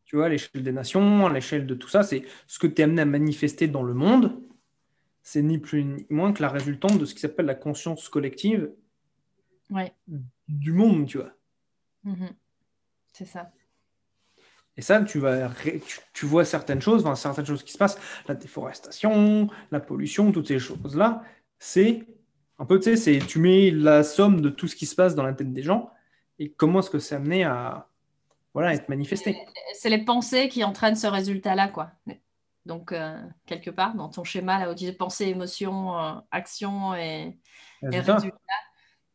Tu vois, à l'échelle des nations, à l'échelle de tout ça, c'est ce que tu es amené à manifester dans le monde, c'est ni plus ni moins que la résultante de ce qui s'appelle la conscience collective Ouais. du monde, tu vois. Mhm. C'est ça. Et ça, tu, vas, ré- tu, vois certaines choses, enfin, certaines choses qui se passent, la déforestation, la pollution, toutes ces choses-là, c'est un peu, tu sais, c'est tu mets la somme de tout ce qui se passe dans la tête des gens et comment est-ce que c'est amené à voilà, être manifesté. c'est les pensées qui entraînent ce résultat-là, quoi. Donc, euh, quelque part, dans ton schéma, là où tu dis pensée, émotion, euh, action et, et Résultat.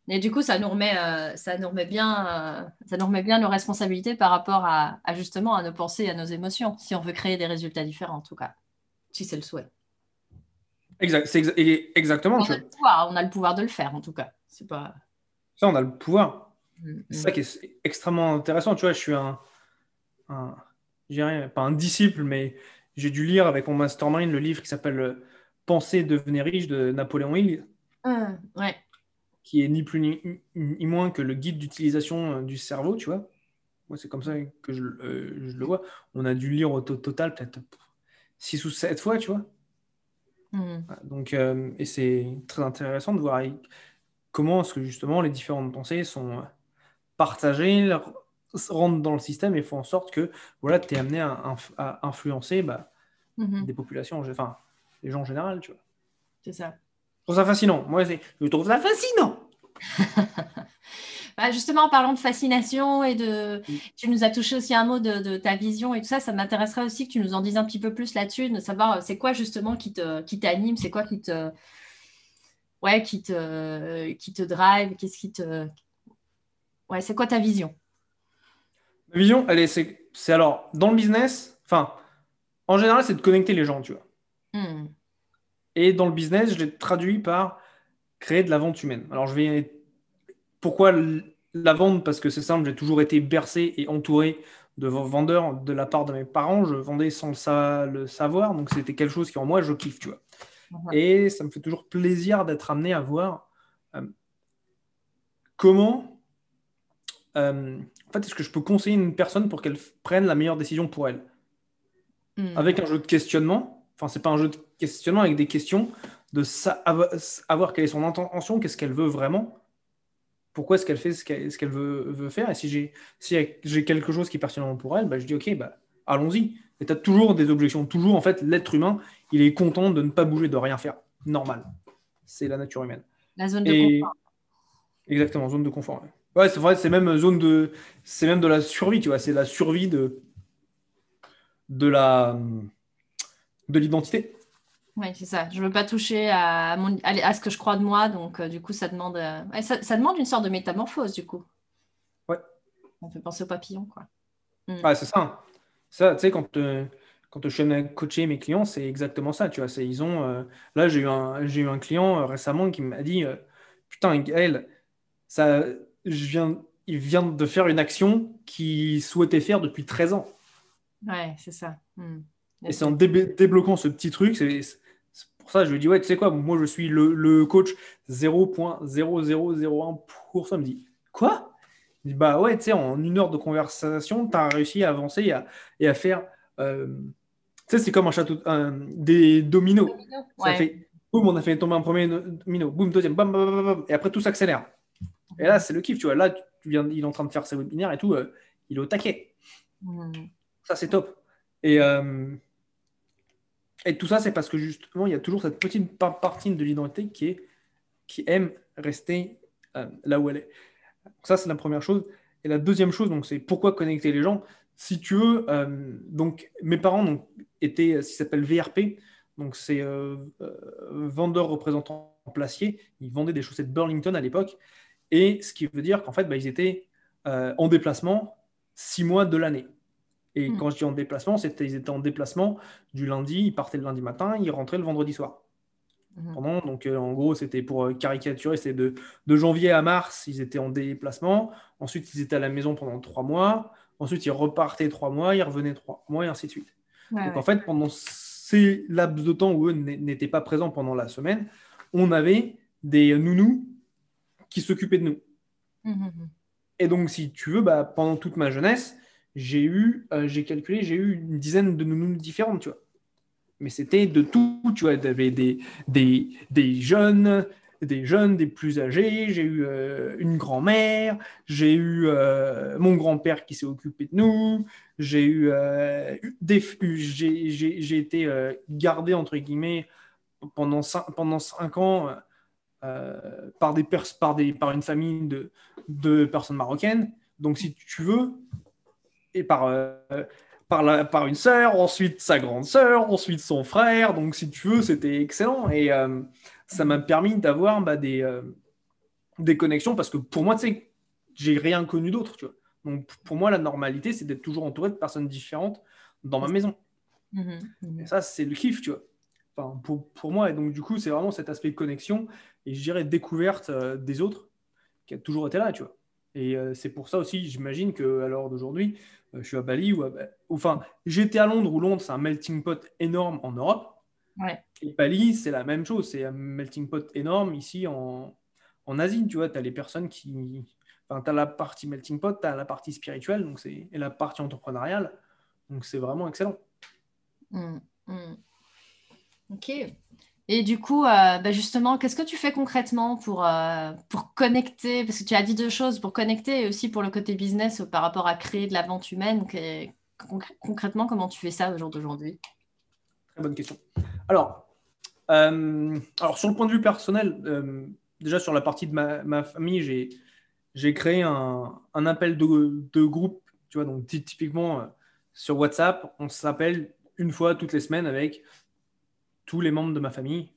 Et du coup, ça nous remet, euh, ça nous remet bien, euh, ça nous remet bien nos responsabilités par rapport à, à justement à nos pensées et à nos émotions, si on veut créer des résultats différents, en tout cas, si c'est le souhait. Exact, c'est exa- exactement. On a, le pouvoir, on a le pouvoir de le faire, en tout cas. C'est pas. Ça, on a le pouvoir. Mm, C'est mm. ça qui est extrêmement intéressant. Tu vois, je suis un, un dirais, pas un disciple, mais j'ai dû lire avec mon mastermind le livre qui s'appelle euh, Penser, devenir riche de Napoléon Hill. Mm, ouais. qui est ni plus ni, ni moins que le guide d'utilisation euh, du cerveau, tu vois. Moi, c'est comme ça que je, euh, je le vois. On a dû le lire au to- total peut-être 6 ou 7 fois, tu vois. Mm. Donc, euh, et c'est très intéressant de voir comment est-ce que justement les différentes pensées sont partagées, leur- rentrent dans le système et font en sorte que voilà, tu es amené à, inf- à influencer bah, Mhm. des populations, enfin, les gens en général, tu vois. C'est ça. Je trouve ça fascinant. Moi, je trouve ça fascinant. Bah, justement, en parlant de fascination et de. Tu nous as touché aussi un mot de, de ta vision et tout ça. Ça m'intéresserait aussi que tu nous en dises un petit peu plus là-dessus, de savoir euh, c'est quoi justement qui te, qui t'anime, c'est quoi qui te. Ouais, qui te, qui te drive, qu'est-ce qui te. Ouais, c'est quoi ta vision? Ma vision, elle est, c'est, c'est alors, dans le business, enfin, en général, c'est de connecter les gens, tu vois. Hmm. Et dans le business, je l'ai traduit par créer de la vente humaine. Alors, je vais. Pourquoi la vente Parce que c'est simple, j'ai toujours été bercé et entouré de vendeur de la part de mes parents. Je vendais sans le, savoir, donc c'était quelque chose qui en moi je kiffe, tu vois. Et ça me fait toujours plaisir d'être amené à voir euh, comment, euh, en fait, est-ce que je peux conseiller une personne pour qu'elle prenne la meilleure décision pour elle, hmm. avec un jeu de questionnement. Enfin, c'est pas un jeu de questionnement avec des questions de savoir quelle est son intention, qu'est-ce qu'elle veut vraiment, pourquoi est-ce qu'elle fait ce qu'elle veut, faire? Et si j'ai si quelque chose qui est pertinent pour elle, bah, je dis ok, bah, allons-y. Et tu as toujours des objections. Toujours, en fait, l'être humain, il est content de ne pas bouger, de rien faire. Normal. C'est la nature humaine. La zone de confort. Exactement, zone de confort. Ouais, c'est vrai, c'est même zone de. C'est même de la survie, tu vois. C'est la survie de. De la. De l'identité. Oui, c'est ça. Je ne veux pas toucher à, à, ce que je crois de moi. Donc, euh, du coup, ça demande, euh, ça, demande une sorte de métamorphose, du coup. Ouais. On fait penser au papillon, quoi. Hmm. Ouais, c'est ça. Ça, tu sais, quand, euh, quand je suis coacher mes clients, c'est exactement ça. Tu vois, c'est, ils ont, là, j'ai eu, un, j'ai eu un client récemment qui m'a dit Putain, Gaël, ça, je viens, il vient de faire une action qu'il souhaitait faire depuis 13 ans. Ouais, c'est ça. Hmm. Et c'est en débloquant ce petit truc, c'est pour ça que je lui dis, ouais, tu sais quoi, moi je suis le, le coach 0.0001%. Il me dit, quoi? Il dit, bah ouais, tu sais, en une heure de conversation, tu as réussi à avancer et à, et à faire. Euh, tu sais, c'est comme un château, des dominos. Ça fait, boum, on a fait tomber un premier domino, boum, deuxième, bam, bam, bam, bam, et après tout s'accélère. Et là, c'est le kiff, tu vois. Là, tu viens, il est en train de faire ses webinaires et tout, euh, il est au taquet. Mmh. Ça, c'est top. Et. Euh, et tout ça, c'est parce que justement, il y a toujours cette petite partie de l'identité qui, est, qui aime rester euh, là où elle est. ça, c'est la première chose. Et la deuxième chose, donc, c'est pourquoi connecter les gens. Si tu veux, donc, mes parents donc, étaient ce qui s'appelle VRP, donc c'est vendeur représentant placier. Ils vendaient des chaussettes Burlington à l'époque. Et ce qui veut dire qu'en fait, bah, ils étaient en déplacement six mois de l'année. Et hmm. quand je dis en déplacement, c'était ils étaient en déplacement du lundi, ils partaient le lundi matin, ils rentraient le vendredi soir. Hmm. Pendant, donc euh, en gros, c'était pour euh, caricaturer, c'était de, de, janvier à mars, ils étaient en déplacement. Ensuite, ils étaient à la maison pendant trois mois. Ensuite, ils repartaient trois mois, ils revenaient trois mois, et ainsi de suite. donc en fait, pendant ces laps de temps où eux n'étaient pas présents pendant la semaine, on avait des nounous qui s'occupaient de nous. Hmm, et donc, si tu veux, bah, pendant toute ma jeunesse, j'ai eu, euh, j'ai calculé, j'ai eu une dizaine de nounous différentes, tu vois. Mais c'était de tout, tu vois. J'avais des, des, des, jeunes, des jeunes, des plus âgés. J'ai eu euh, une grand-mère, j'ai eu euh, mon grand-père qui s'est occupé de nous. J'ai eu des, j'ai été gardé entre guillemets pendant cinq ans. Par, des par, des, par une famille de, de personnes marocaines. Donc, si tu veux, et par, euh, par, la, par une sœur, ensuite sa grande sœur, ensuite son frère. Donc, si tu veux, c'était excellent. Et euh, ça m'a permis d'avoir bah, des, euh, des connexions parce que pour moi, tu sais, j'ai rien connu d'autre. Tu vois. Donc, pour moi, la normalité, c'est d'être toujours entouré de personnes différentes dans ma maison. Mmh mmh et ça, c'est le kiff, tu vois. Enfin, pour, pour, moi. Et donc, du coup, c'est vraiment cet aspect de connexion et je dirais découverte des autres qui a toujours été là, tu vois. Et c'est pour ça aussi, j'imagine qu'à l'heure d'aujourd'hui, euh, je suis à Bali, ou enfin, j'étais à Londres, où Londres, c'est un melting pot énorme en Europe. Et Bali, c'est la même chose, c'est un melting pot énorme ici en, en Asie. Tu vois, tu as les personnes qui. Enfin, tu as la partie melting pot, tu as la partie spirituelle, donc et la partie entrepreneuriale. Donc, c'est vraiment excellent. Mmh, mmh. Ok. Et du coup, euh, bah, justement, qu'est-ce que tu fais concrètement pour, euh, pour connecter Parce que tu as dit deux choses, pour connecter et aussi pour le côté business par rapport à créer de la vente humaine. concrètement, comment tu fais ça au jour d'aujourd'hui? Très bonne question. Alors, euh, alors, sur le point de vue personnel, déjà sur la partie de ma, famille, j'ai créé un, un, appel de, de, groupe. Tu vois, donc typiquement sur WhatsApp, on s'appelle une fois toutes les semaines avec tous les membres de ma famille,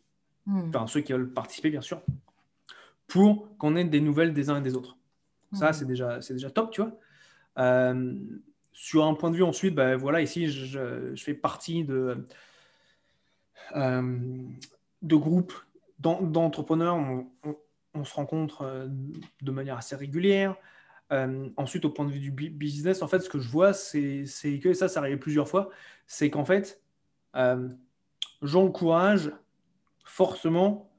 hmm. enfin ceux qui veulent participer bien sûr, pour qu'on ait des nouvelles des uns et des autres. Ça, hmm. c'est déjà, c'est déjà top, tu vois. Euh, sur un point de vue ensuite, ben, voilà, ici, je, fais partie de, euh, de groupes d'entrepreneurs. On, se rencontre euh, de manière assez régulière. Euh, ensuite, au point de vue du business, en fait, ce que je vois, c'est que ça, ça arrive plusieurs fois, c'est qu'en fait, euh, j'encourage forcément,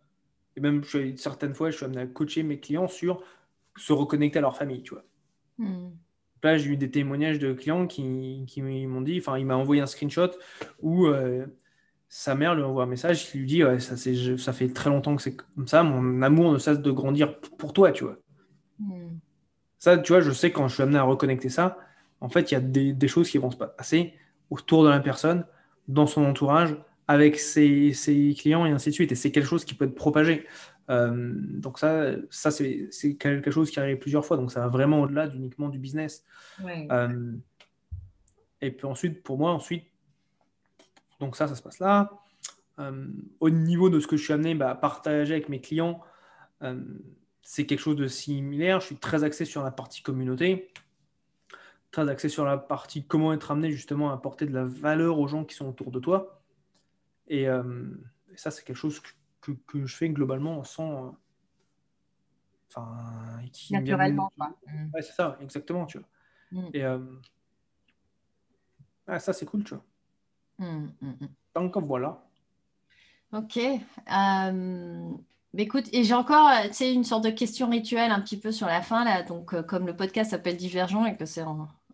et même certaines fois, je suis amené à coacher mes clients sur se reconnecter à leur famille, tu vois. Hmm. Là, j'ai eu des témoignages de clients qui, qui m'ont dit, enfin, il m'a envoyé un screenshot où euh, sa mère lui envoie un message qui lui dit ouais, ça, ça fait très longtemps que c'est comme ça, mon amour ne cesse de grandir pour toi, tu vois. Hmm. Ça, tu vois, je sais quand je suis amené à reconnecter ça, en fait, il y a des, choses qui vont se passer autour de la personne, dans son entourage, avec ses, clients et ainsi de suite. Et c'est quelque chose qui peut être propagé. Euh, donc ça, ça c'est quelque chose qui arrive plusieurs fois. Donc ça va vraiment au-delà uniquement du business. Euh, et puis ensuite, pour moi, ensuite, donc ça, ça se passe là. Euh, au niveau de ce que je suis amené bah, à partager avec mes clients, c'est quelque chose de similaire. Je suis très axé sur la partie communauté, très axé sur la partie comment être amené justement à apporter de la valeur aux gens qui sont autour de toi. Et, euh, ça, c'est quelque chose que, que, je fais globalement sans. Euh, enfin, Naturellement, mm. Ouais, c'est ça, exactement, tu vois. Mm. Et euh, ça, c'est cool, tu vois. Mm, Donc voilà. Ok. Écoute, et j'ai encore euh, une sorte de question rituelle un petit peu sur la fin. Là. Donc, euh, comme le podcast s'appelle Divergent et que c'est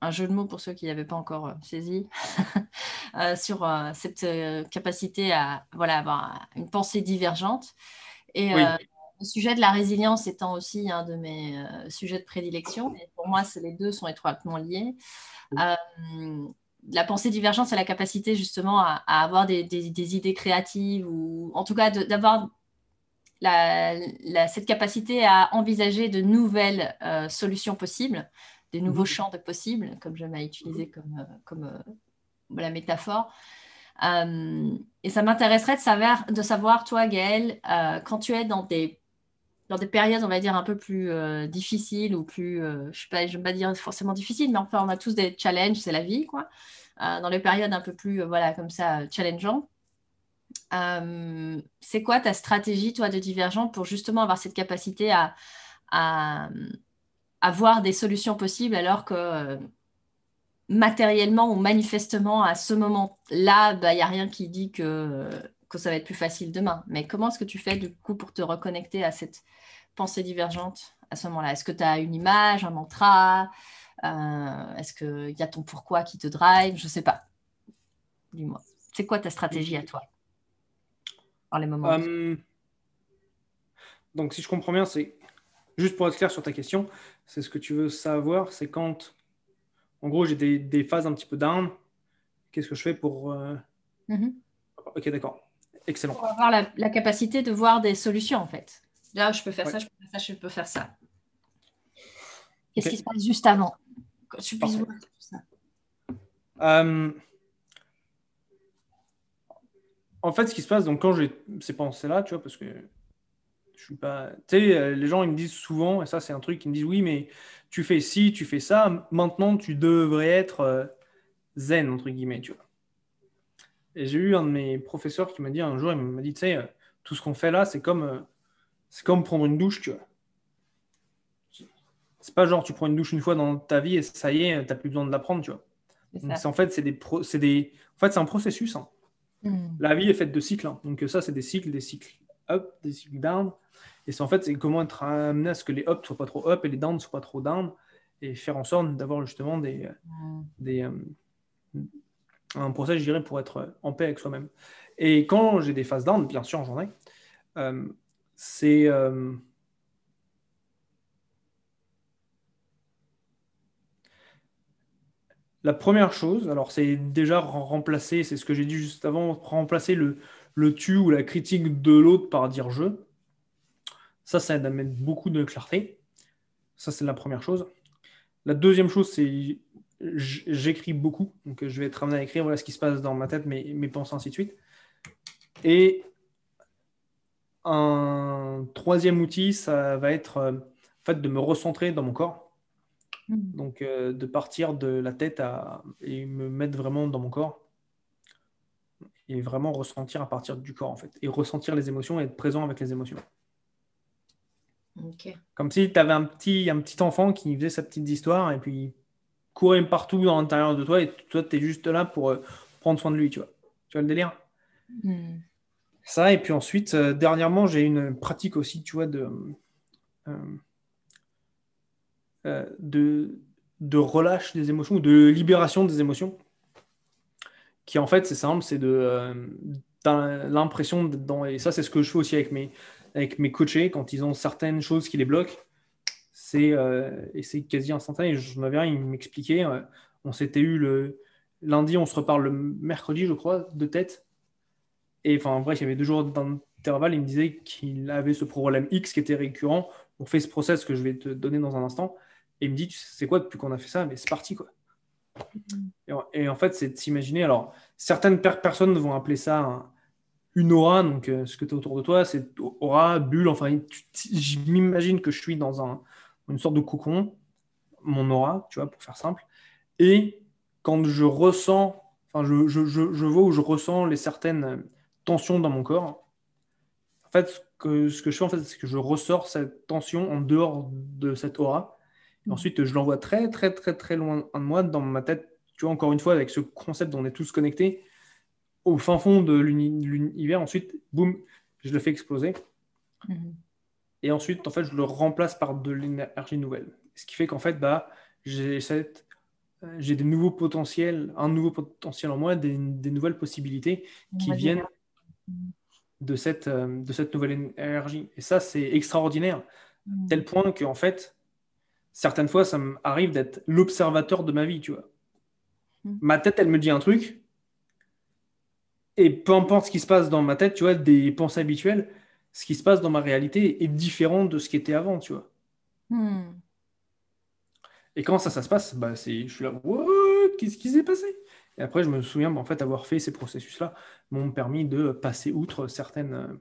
un, jeu de mots pour ceux qui n'avaient pas encore euh, saisi, sur cette capacité à voilà, avoir une pensée divergente. Et le sujet de la résilience étant aussi un de mes sujets de prédilection, et pour moi, les deux sont étroitement liés. la pensée divergente, c'est la capacité justement à, avoir des, des, idées créatives ou en tout cas d'avoir cette capacité à envisager de nouvelles euh, solutions possibles, des nouveaux mhm. champs de possibles, comme j'aime à utiliser mhm. comme, euh, comme euh, la métaphore. et ça m'intéresserait de savoir, de savoir, toi, Gaëlle, quand tu es dans des, dans des périodes, on va dire, un peu plus difficiles ou plus, je ne vais pas dire forcément difficiles, mais enfin, on a tous des challenges, c'est la vie, quoi. dans les périodes un peu plus, voilà, comme ça, challengeantes euh, c'est quoi ta stratégie, toi, de divergent pour justement avoir cette capacité à, à, voir des solutions possibles alors que matériellement ou manifestement, à ce moment-là, il bah, n'y a rien qui dit que, que ça va être plus facile demain. Mais comment est-ce que tu fais du coup pour te reconnecter à cette pensée divergente à ce moment-là? Est-ce que tu as une image, un mantra euh, Est-ce qu'il y a ton pourquoi qui te drive? Je ne sais pas. Dis-moi. C'est quoi ta stratégie à toi? Euh, Donc, si je comprends bien, c'est juste pour être clair sur ta question, c'est ce que tu veux savoir, c'est quand, en gros, j'ai des, phases un petit peu down, qu'est-ce que je fais pour. Euh, mm-hmm. Ok, d'accord. Excellent. Pour avoir la, capacité de voir des solutions, en fait. Là, je peux faire ça, je peux faire ça, je peux faire ça. Qu'est-ce qui se passe juste avant tu puisses voir tout ça? Euh, en fait, ce qui se passe, donc quand j'ai ces pensées-là, tu vois, parce que je suis pas. Tu sais, euh, les gens, ils me disent souvent, et ça, c'est un truc, ils me disent oui, mais tu fais ci, tu fais ça, maintenant, tu devrais être euh, zen, entre guillemets, tu vois. Et j'ai eu un de mes professeurs qui m'a dit un jour, il m'a dit, tu sais, euh, tout ce qu'on fait là, c'est comme, c'est comme prendre une douche, tu vois. C'est pas genre tu prends une douche une fois dans ta vie et ça y est, tu n'as plus besoin de la prendre, tu vois. en fait, c'est des, des, en fait, c'est un processus. Hein. Hmm. La vie est faite de cycles. Hein. Donc ça, c'est des cycles, des cycles up, des cycles down. Et c'est en fait, c'est comment être amené à ce que les up soient pas trop up et les down soient pas trop down. Et faire en sorte d'avoir justement des, des euh, un process, je dirais, pour être en paix avec soi-même. Et quand j'ai des phases down, bien sûr, j'en ai, euh, c'est... Euh, La première chose, alors c'est déjà remplacer, c'est ce que j'ai dit juste avant, remplacer le, le tu ou la critique de l'autre par dire je. Ça, ça aide à mettre beaucoup de clarté. Ça, c'est la première chose. La deuxième chose, c'est j'écris beaucoup. Donc, je vais être amené à écrire voilà ce qui se passe dans ma tête, mes, mes pensées, ainsi de suite. Et un troisième outil, ça va être euh, fait de me recentrer dans mon corps. Mm. Donc, euh, de partir de la tête à, et me mettre vraiment dans mon corps et vraiment ressentir à partir du corps, en fait. Et ressentir les émotions et être présent avec les émotions. Comme si tu avais un petit, un petit enfant qui faisait sa petite histoire et puis courait partout dans l'intérieur de toi et toi, tu es juste là pour euh, prendre soin de lui, tu vois. Tu vois le délire? Hmm. Ça, et puis ensuite, euh, dernièrement, j'ai une pratique aussi, tu vois, de, euh, de, de relâche des émotions ou de libération des émotions. Qui en fait, c'est simple, c'est de l'impression dans et ça c'est ce que je fais aussi avec mes avec mes coachés quand ils ont certaines choses qui les bloquent c'est euh, quasi instantané. Je me viens il m'expliquait euh, on s'était eu le lundi on se reparle le mercredi je crois de tête. Et enfin en vrai il y avait deux jours d'intervalle il me disait qu'il avait ce problème X qui était récurrent. On fait ce process que je vais te donner dans un instant. Et il me dit c'est quoi depuis qu'on a fait ça? Mais c'est parti quoi et, en fait, c'est de s'imaginer. Alors, certaines personnes vont appeler ça une aura. Donc, euh, ce que tu as autour de toi, c'est aura, bulle. Enfin, je m'imagine que je suis dans un, une sorte de cocon, mon aura, tu vois, pour faire simple. Et quand je ressens, enfin, je, vois où je ressens les certaines tensions dans mon corps, en fait, ce que je fais, en fait, c'est que je ressors cette tension en dehors de cette aura ensuite, je l'envoie très, très, très, très loin de moi, dans ma tête, tu vois, encore une fois, avec ce concept dont on est tous connectés, au fin fond de l'univers. Ensuite, boum, je le fais exploser. Mhm. Et ensuite, en fait, je le remplace par de l'énergie nouvelle. Ce qui fait qu'en fait, bah, j'ai cette j'ai des nouveaux potentiels, un nouveau potentiel en moi, des, nouvelles possibilités qui viennent de cette, euh, de cette nouvelle énergie. Et ça, c'est extraordinaire, mhm. tel point qu'en fait, certaines fois, ça m'arrive d'être l'observateur de ma vie, tu vois. Hmm. Ma tête, elle me dit un truc, et peu importe ce qui se passe dans ma tête, tu vois, des pensées habituelles, ce qui se passe dans ma réalité est différent de ce qui était avant, tu vois. Hmm. Et comment ça, ça se passe bah, Je suis là, qu'est-ce qui s'est passé? Et après, je me souviens, bah, en fait, avoir fait ces processus-là m'ont permis de passer outre certaines,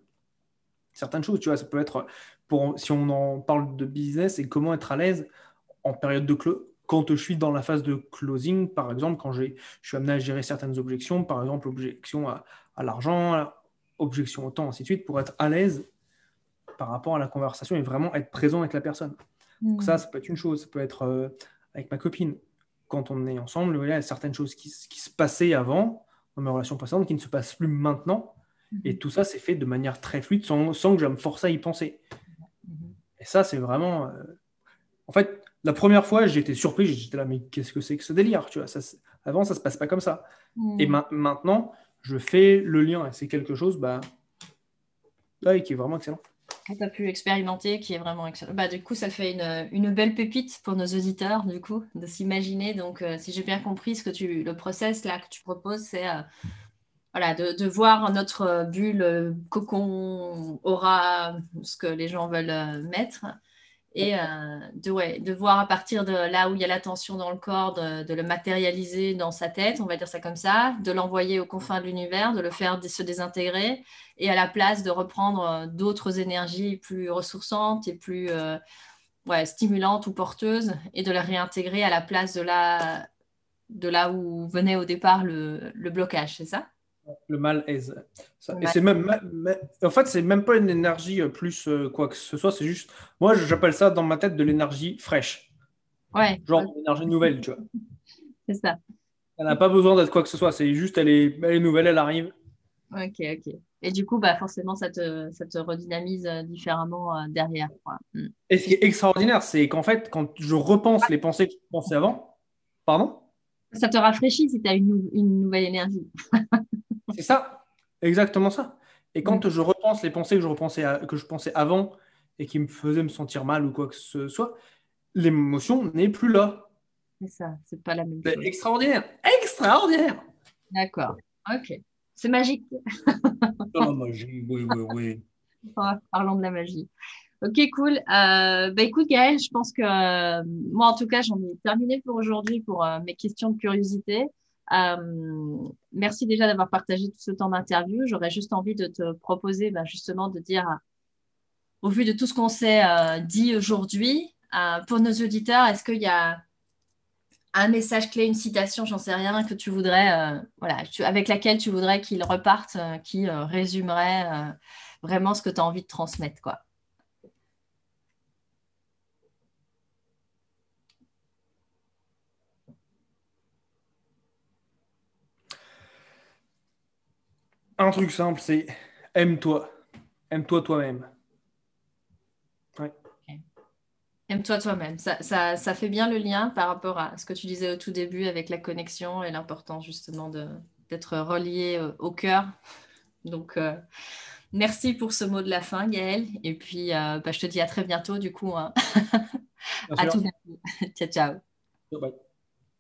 certaines choses. Tu vois, ça peut être, pour, si on en parle de business et comment être à l'aise en période de close, quand je suis dans la phase de closing, par exemple, quand je suis amené à gérer certaines objections, par exemple, objection à, l'argent, objection au temps, ainsi de suite, pour être à l'aise par rapport à la conversation et vraiment être présent avec la personne. Donc ça, mmh. ça peut être une chose, ça peut être euh, avec ma copine. Quand on est ensemble, il y a certaines choses qui, qui, se passaient avant, dans mes relations précédentes, qui ne se passent plus maintenant. Mmh. Et tout ça, c'est fait de manière très fluide, sans, sans que je me force à y penser. Et ça, c'est vraiment... Euh, en fait, la première fois, j'étais surpris, j'étais là, mais qu'est-ce que c'est que ce délire tu vois ça, Avant, ça se passe pas comme ça. Et hmm. maintenant, je fais le lien et c'est quelque chose bah, qui est vraiment excellent. Tu as pu expérimenter, qui est vraiment excellent. Bah, du coup, ça fait une, belle pépite pour nos auditeurs, du coup, de s'imaginer. Donc, euh, si j'ai bien compris, ce que tu, le process là que tu proposes, c'est euh, voilà, de, voir notre bulle, cocon, aura, ce que les gens veulent euh, mettre. Et euh, de, ouais, de voir à partir de là où il y a la tension dans le corps, de, le matérialiser dans sa tête, on va dire ça comme ça, de l'envoyer aux confins de l'univers, de le faire se désintégrer, et à la place de reprendre euh, d'autres énergies plus ressourçantes et plus euh, ouais, stimulantes ou porteuses, et de les réintégrer à la place de là, de là où venait au départ le blocage, c'est ça? Le mal est. Et c'est même, en fait, c'est même pas une énergie euh, plus euh, quoi que ce soit, c'est juste. Moi, j'appelle ça dans ma tête de l'énergie fraîche. Ouais. Genre une énergie nouvelle, tu vois. c'est ça. Elle n'a pas besoin d'être quoi que ce soit, c'est juste, elle est, elle est nouvelle, elle arrive. Ok, ok. Et du coup, bah, forcément, ça te, ça te redynamise euh, différemment derrière. Hmm. Et ce qui est extraordinaire, c'est qu'en fait, quand je repense les pensées que je pensais avant, pardon? Ça te rafraîchit si tu as une, une nouvelle énergie. C'est ça, exactement ça. Et quand mm. je repense les pensées que je, repensais que je pensais avant et qui me faisaient me sentir mal ou quoi que ce soit, l'émotion n'est plus là. C'est ça, c'est pas la même chose. Extraordinaire, extraordinaire. D'accord, ok. C'est magique. la magie, oui, oui, oui. Parlons de la magie. Ok, cool. Euh, bah, écoute, Gaël, je pense que euh, moi, en tout cas, j'en ai terminé pour aujourd'hui pour euh, mes questions de curiosité. Euh, merci déjà d'avoir partagé tout ce temps d'interview. J'aurais juste envie de te proposer ben, justement de dire, au vu de tout ce qu'on s'est euh, dit aujourd'hui, euh, pour nos auditeurs, est-ce qu'il y a un message clé, une citation, j'en sais rien, que tu voudrais, voilà, avec laquelle tu voudrais qu'ils repartent, qui résumerait vraiment ce que tu as envie de transmettre, quoi? Un truc simple, c'est aime-toi. Aime-toi toi-même. Aime-toi toi-même. Ça, ça, ça, fait bien le lien par rapport à ce que tu disais au tout début avec la connexion et l'importance justement d'être relié euh, au cœur. Donc, euh, merci pour ce mot de la fin, Gaëlle. Et puis, euh, bah, je te dis à très bientôt, du coup. Hein. à tout bientôt. ciao, ciao. Bye.